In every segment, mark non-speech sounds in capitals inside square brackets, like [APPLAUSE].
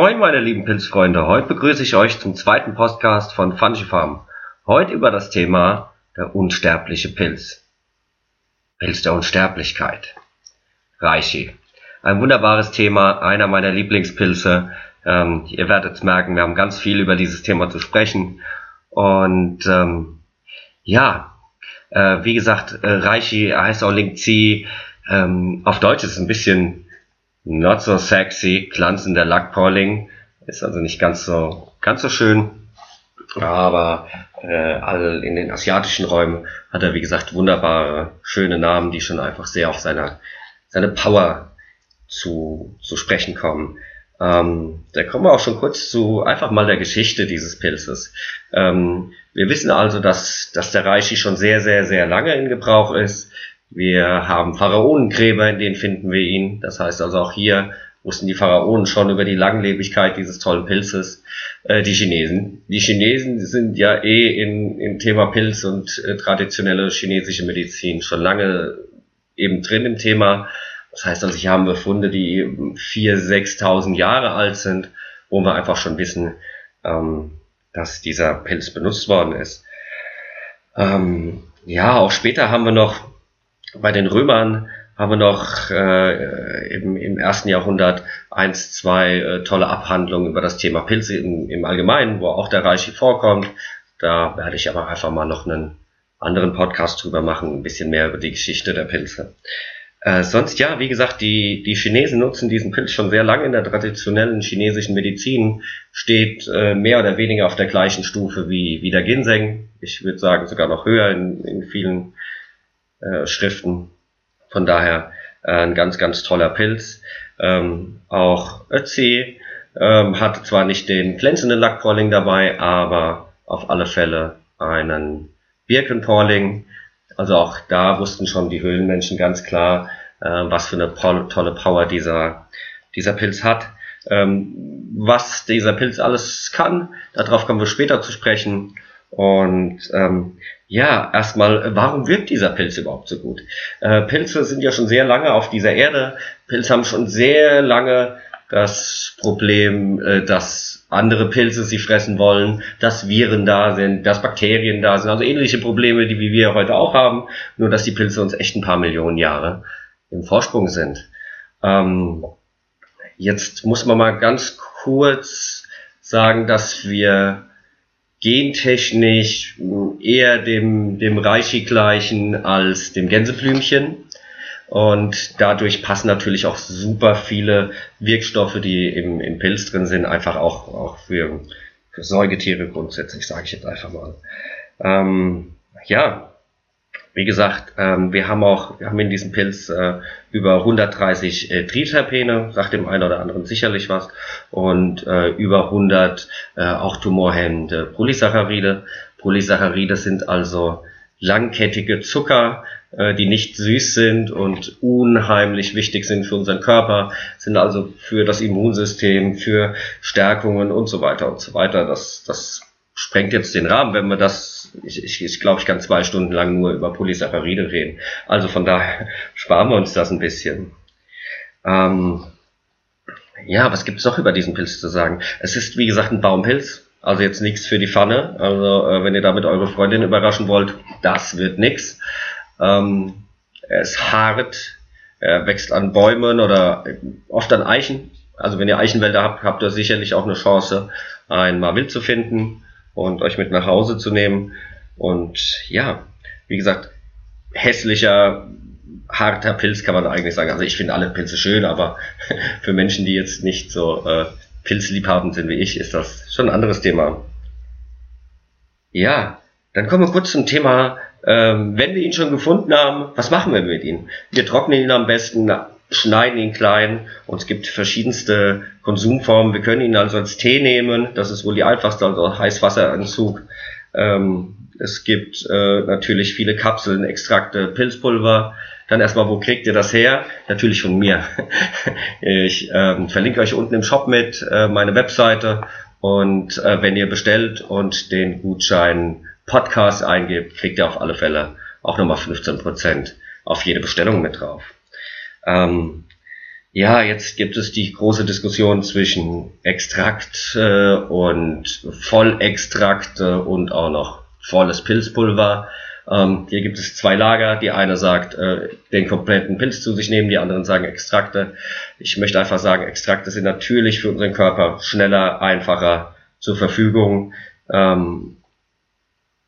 moin, meine lieben Pilzfreunde. Heute begrüße ich euch zum zweiten Podcast von Fungifarm. Heute über das Thema der unsterbliche Pilz. Pilz der Unsterblichkeit. Reishi. Ein wunderbares Thema, einer meiner Lieblingspilze. Ähm, ihr werdet merken, wir haben ganz viel über dieses Thema zu sprechen. Und ähm, ja, äh, wie gesagt, äh, Reishi heißt auch Link C. Ähm, auf Deutsch ist es ein bisschen not so sexy, glanzender Lackpolling. Ist also nicht ganz so, ganz so schön. Aber äh, all in den asiatischen Räumen hat er, wie gesagt, wunderbare, schöne Namen, die schon einfach sehr auf seine, seine Power zu, zu sprechen kommen. Ähm, da kommen wir auch schon kurz zu einfach mal der Geschichte dieses Pilzes. Ähm, wir wissen also, dass, dass der Reishi schon sehr, sehr, sehr lange in Gebrauch ist. Wir haben Pharaonengräber, in denen finden wir ihn. Das heißt also auch hier wussten die Pharaonen schon über die Langlebigkeit dieses tollen Pilzes. Äh, die Chinesen. Die Chinesen sind ja eh in, im Thema Pilz und äh, traditionelle chinesische Medizin schon lange eben drin im Thema. Das heißt also, hier haben wir Funde, die 4.000, 6.000 Jahre alt sind, wo wir einfach schon wissen, ähm, dass dieser Pilz benutzt worden ist. Ähm, ja, auch später haben wir noch bei den Römern haben wir noch äh, im, im ersten Jahrhundert eins, zwei äh, tolle Abhandlungen über das Thema Pilze im, im Allgemeinen, wo auch der Reichi vorkommt. Da werde ich aber einfach mal noch einen anderen Podcast drüber machen, ein bisschen mehr über die Geschichte der Pilze. Äh, sonst ja, wie gesagt, die, die Chinesen nutzen diesen Pilz schon sehr lange in der traditionellen chinesischen Medizin, steht äh, mehr oder weniger auf der gleichen Stufe wie, wie der Ginseng. Ich würde sagen sogar noch höher in, in vielen äh, Schriften. Von daher äh, ein ganz, ganz toller Pilz. Ähm, auch Ötzi ähm, hatte zwar nicht den glänzenden Lackpolling dabei, aber auf alle Fälle einen Birkenpolling. Also auch da wussten schon die Höhlenmenschen ganz klar, äh, was für eine tolle Power dieser, dieser Pilz hat. Ähm, was dieser Pilz alles kann, darauf kommen wir später zu sprechen. Und ähm, ja, erstmal, warum wirkt dieser Pilz überhaupt so gut? Äh, Pilze sind ja schon sehr lange auf dieser Erde. Pilze haben schon sehr lange das Problem, äh, dass andere Pilze sie fressen wollen, dass Viren da sind, dass Bakterien da sind, also ähnliche Probleme, die wir heute auch haben, nur dass die Pilze uns echt ein paar Millionen Jahre im Vorsprung sind. Ähm, jetzt muss man mal ganz kurz sagen, dass wir gentechnisch eher dem, dem Reichi gleichen als dem Gänseblümchen. Und dadurch passen natürlich auch super viele Wirkstoffe, die im, im Pilz drin sind, einfach auch, auch für, für Säugetiere grundsätzlich, sage ich jetzt einfach mal. Ähm, ja, wie gesagt, ähm, wir haben auch, wir haben in diesem Pilz äh, über 130 äh, Triterpene, sagt dem einen oder anderen sicherlich was, und äh, über 100 äh, auch tumorhemmende Polysaccharide. Polysaccharide sind also langkettige Zucker, äh, die nicht süß sind und unheimlich wichtig sind für unseren Körper, sind also für das Immunsystem, für Stärkungen und so weiter und so weiter. Das, das sprengt jetzt den Rahmen, wenn wir das, ich, ich, ich glaube, ich kann zwei Stunden lang nur über Polysaccharide reden. Also von daher [LAUGHS] sparen wir uns das ein bisschen. Ähm, ja, was gibt es noch über diesen Pilz zu sagen? Es ist, wie gesagt, ein Baumpilz, also jetzt nichts für die Pfanne. Also äh, wenn ihr damit eure Freundin überraschen wollt, das wird nix. Ähm, er ist hart, er wächst an Bäumen oder oft an Eichen. Also wenn ihr Eichenwälder habt, habt ihr sicherlich auch eine Chance, ein Wild zu finden und euch mit nach Hause zu nehmen. Und ja, wie gesagt, hässlicher, harter Pilz kann man eigentlich sagen. Also ich finde alle Pilze schön, aber [LAUGHS] für Menschen, die jetzt nicht so äh, Pilzliebhabend sind wie ich, ist das schon ein anderes Thema. Ja, dann kommen wir kurz zum Thema, ähm, wenn wir ihn schon gefunden haben, was machen wir mit ihm? Wir trocknen ihn am besten, schneiden ihn klein und es gibt verschiedenste Konsumformen. Wir können ihn also als Tee nehmen, das ist wohl die einfachste, also Heißwasseranzug. Ähm, es gibt äh, natürlich viele Kapseln, Extrakte, Pilzpulver. Dann erstmal, wo kriegt ihr das her? Natürlich von mir. [LAUGHS] ich ähm, verlinke euch unten im Shop mit äh, meine Webseite und äh, wenn ihr bestellt und den Gutschein Podcast eingebt, kriegt ihr auf alle Fälle auch nochmal 15% auf jede Bestellung mit drauf. Ähm, ja, jetzt gibt es die große Diskussion zwischen Extrakt äh, und Vollextrakt äh, und auch noch volles Pilzpulver. Ähm, hier gibt es zwei Lager. Die eine sagt, äh, den kompletten Pilz zu sich nehmen, die anderen sagen Extrakte. Ich möchte einfach sagen, Extrakte sind natürlich für unseren Körper schneller, einfacher zur Verfügung. Ähm,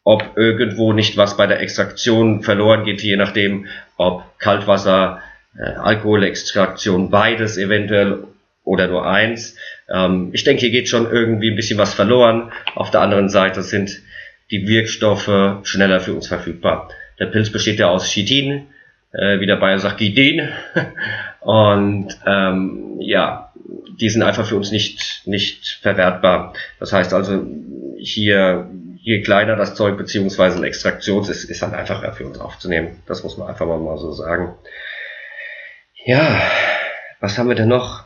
ob irgendwo nicht was bei der Extraktion verloren geht, je nachdem, ob Kaltwasser, äh, Alkoholextraktion, beides eventuell oder nur eins. Ähm, ich denke, hier geht schon irgendwie ein bisschen was verloren. Auf der anderen Seite sind die Wirkstoffe schneller für uns verfügbar. Der Pilz besteht ja aus Chitin, äh, wie der Bayer sagt, Gidin. [LAUGHS] Und ähm, ja, die sind einfach für uns nicht, nicht verwertbar. Das heißt also, hier, je kleiner das Zeug beziehungsweise ein Extraktions ist, ist dann einfacher für uns aufzunehmen. Das muss man einfach mal so sagen. Ja, was haben wir denn noch?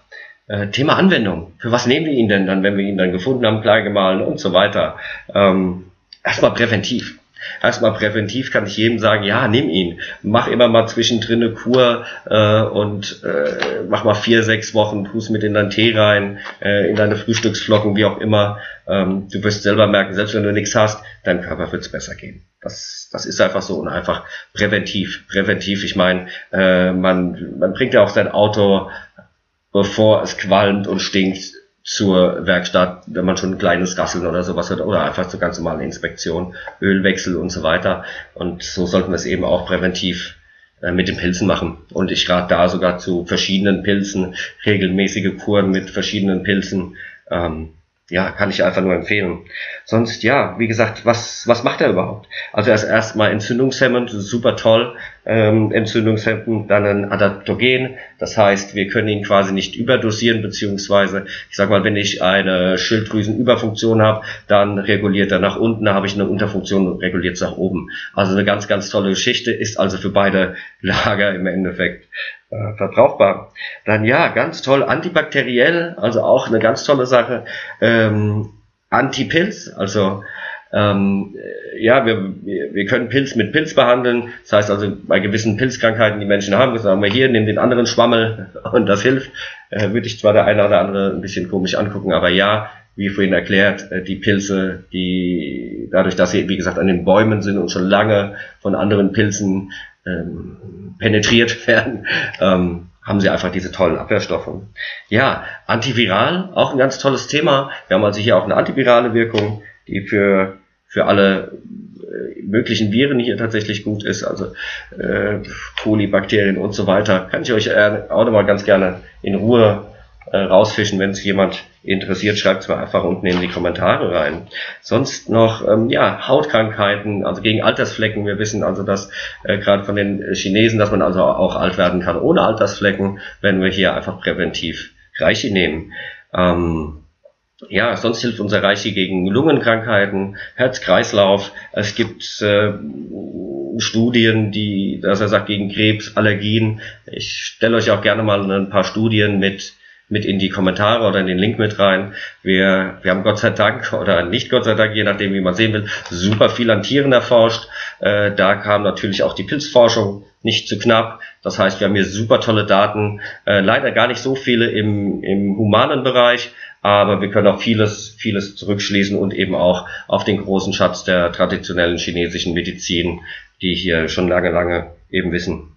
Äh, Thema Anwendung. Für was nehmen wir ihn denn dann, wenn wir ihn dann gefunden haben, klar gemahlen und so weiter? Ähm, erstmal präventiv. Erstmal präventiv kann ich jedem sagen, ja, nimm ihn. Mach immer mal zwischendrin eine Kur äh, und äh, mach mal vier, sechs Wochen, Fuß mit in deinen Tee rein, äh, in deine Frühstücksflocken, wie auch immer. Ähm, du wirst selber merken, selbst wenn du nichts hast, deinem Körper wird's besser gehen. Das, das ist einfach so und einfach präventiv. Präventiv, ich meine, äh, man, man bringt ja auch sein Auto, bevor es qualmt und stinkt, zur Werkstatt, wenn man schon ein kleines Rasseln oder sowas hat, oder einfach zur ganz normalen Inspektion, Ölwechsel und so weiter. Und so sollten wir es eben auch präventiv äh, mit den Pilzen machen. Und ich rate da sogar zu verschiedenen Pilzen, regelmäßige Kuren mit verschiedenen Pilzen. Ähm, ja, kann ich einfach nur empfehlen. Sonst, ja, wie gesagt, was, was macht er überhaupt? Also er ist erstmal entzündungshemmend, super toll, ähm, entzündungshemmend, dann ein Adaptogen, das heißt, wir können ihn quasi nicht überdosieren, beziehungsweise, ich sag mal, wenn ich eine Schilddrüsenüberfunktion habe, dann reguliert er nach unten, da habe ich eine Unterfunktion und reguliert es nach oben. Also eine ganz, ganz tolle Geschichte, ist also für beide [LAUGHS] Lager im Endeffekt äh, verbrauchbar. Dann ja, ganz toll, antibakteriell, also auch eine ganz tolle Sache. Ähm, Antipilz, also ähm, ja, wir, wir können Pilz mit Pilz behandeln. Das heißt also, bei gewissen Pilzkrankheiten, die Menschen haben, sagen wir hier, nimm den anderen Schwammel [LAUGHS] und das hilft. Äh, würde ich zwar der eine oder andere ein bisschen komisch angucken, aber ja, wie vorhin erklärt, äh, die Pilze, die dadurch, dass sie, wie gesagt, an den Bäumen sind und schon lange von anderen Pilzen ähm, penetriert [LAUGHS] werden, ähm, haben sie einfach diese tollen Abwehrstoffe. Ja, antiviral, auch ein ganz tolles Thema. Wir haben also hier auch eine antivirale Wirkung, die für, für alle äh, möglichen Viren hier tatsächlich gut ist, also äh, Kolibakterien und so weiter. Kann ich euch äh, auch nochmal ganz gerne in Ruhe äh, rausfischen, wenn es jemand interessiert, schreibt es mir einfach unten in die Kommentare rein. Sonst noch, ähm, ja, Hautkrankheiten, also gegen Altersflecken. Wir wissen also, dass äh, gerade von den Chinesen, dass man also auch alt werden kann ohne Altersflecken, wenn wir hier einfach präventiv Reiche nehmen. Ähm, ja, sonst hilft unser Reiche gegen Lungenkrankheiten, Herz-Kreislauf. Es gibt äh, Studien, die, dass er sagt, gegen Krebs, Allergien. Ich stelle euch auch gerne mal ein paar Studien mit mit in die Kommentare oder in den Link mit rein. Wir, wir haben Gott sei Dank [LAUGHS] oder nicht Gott sei Dank, je nachdem wie man sehen will, super viel an Tieren erforscht. Äh, da kam natürlich auch die Pilzforschung nicht zu knapp. Das heißt, wir haben hier super tolle Daten. Äh, leider gar nicht so viele im, im humanen Bereich, aber wir können auch vieles, vieles zurückschließen und eben auch auf den großen Schatz der traditionellen chinesischen Medizin, die hier schon lange, lange eben wissen.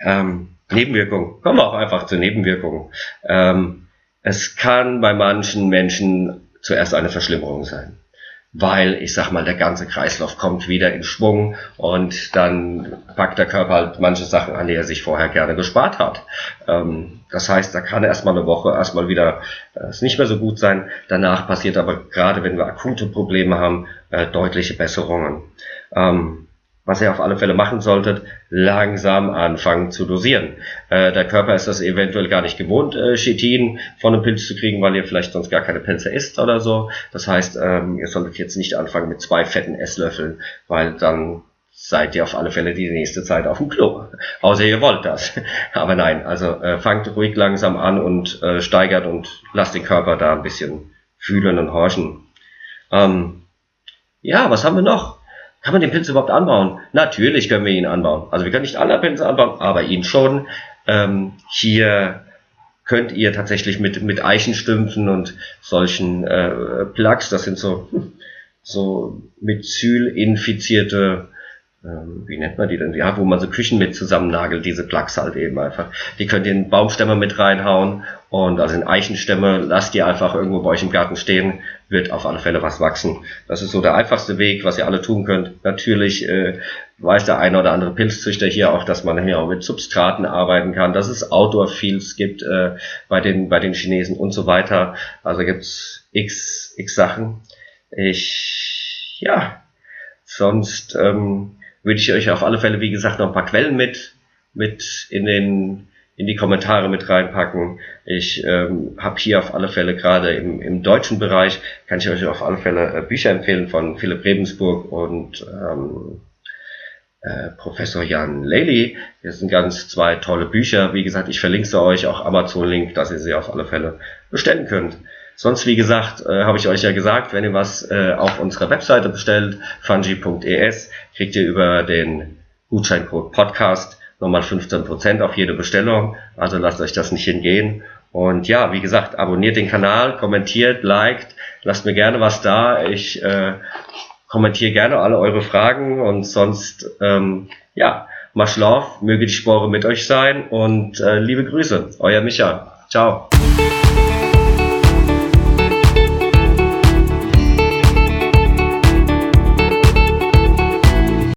Ähm, Nebenwirkungen. Kommen wir auch einfach zu Nebenwirkungen. Ähm, es kann bei manchen Menschen zuerst eine Verschlimmerung sein. Weil, ich sag mal, der ganze Kreislauf kommt wieder in Schwung und dann packt der Körper halt manche Sachen an, die er sich vorher gerne gespart hat. Ähm, das heißt, da kann erstmal eine Woche erstmal wieder äh, es nicht mehr so gut sein. Danach passiert aber gerade, wenn wir akute Probleme haben, äh, deutliche Besserungen. Ähm, was ihr auf alle Fälle machen solltet, langsam anfangen zu dosieren. Äh, der Körper ist das eventuell gar nicht gewohnt, äh, Chitin von einem Pilz zu kriegen, weil ihr vielleicht sonst gar keine Pilze isst oder so. Das heißt, ähm, ihr solltet jetzt nicht anfangen mit zwei fetten Esslöffeln, weil dann seid ihr auf alle Fälle die nächste Zeit auf dem Klo. Außer ihr wollt das. [LAUGHS] Aber nein, also äh, fangt ruhig langsam an und äh, steigert und lasst den Körper da ein bisschen fühlen und horchen. Ähm, ja, was haben wir noch? Kann man den Pilz überhaupt anbauen? Natürlich können wir ihn anbauen. Also wir können nicht alle Pilze anbauen, aber ihn schon. Ähm, hier könnt ihr tatsächlich mit, mit Eichenstümpfen und solchen äh, Plugs, das sind so, [LAUGHS] so Methyl-infizierte ähm, wie nennt man die denn? Ja, wo man so Küchen mit zusammennagelt, diese Plugs halt eben einfach. Die könnt ihr in Baumstämme mit reinhauen und also in Eichenstämme lasst die einfach irgendwo bei euch im Garten stehen, wird auf alle Fälle was wachsen. Das ist so der einfachste Weg, was ihr alle tun könnt. Natürlich äh, weiß der eine oder andere Pilzzüchter hier auch, dass man hier auch mit Substraten arbeiten kann, dass es Outdoor-Fields gibt äh, bei, den, bei den Chinesen und so weiter. Also gibt's x, x Sachen. Ich, ja, sonst ähm, würde ich euch auf alle Fälle, wie gesagt, noch ein paar Quellen mit, mit in den in die Kommentare mit reinpacken. Ich ähm, habe hier auf alle Fälle gerade im, im deutschen Bereich, kann ich euch auf alle Fälle äh, Bücher empfehlen von Philipp Rebensburg und ähm, äh, Professor Jan Lely. Das sind ganz zwei tolle Bücher. Wie gesagt, ich verlinke sie euch, auch Amazon-Link, dass ihr sie auf alle Fälle bestellen könnt. Sonst, wie gesagt, äh, habe ich euch ja gesagt, wenn ihr was äh, auf unserer Webseite bestellt, fungi.es, kriegt ihr über den Gutscheincode Podcast nochmal 15% auf jede Bestellung. Also lasst euch das nicht hingehen. Und ja, wie gesagt, abonniert den Kanal, kommentiert, liked, lasst mir gerne was da. Ich äh, kommentiere gerne alle eure Fragen und sonst, ähm, ja, Maschlauf, möge die Spore mit euch sein und äh, liebe Grüße, euer Micha. Ciao.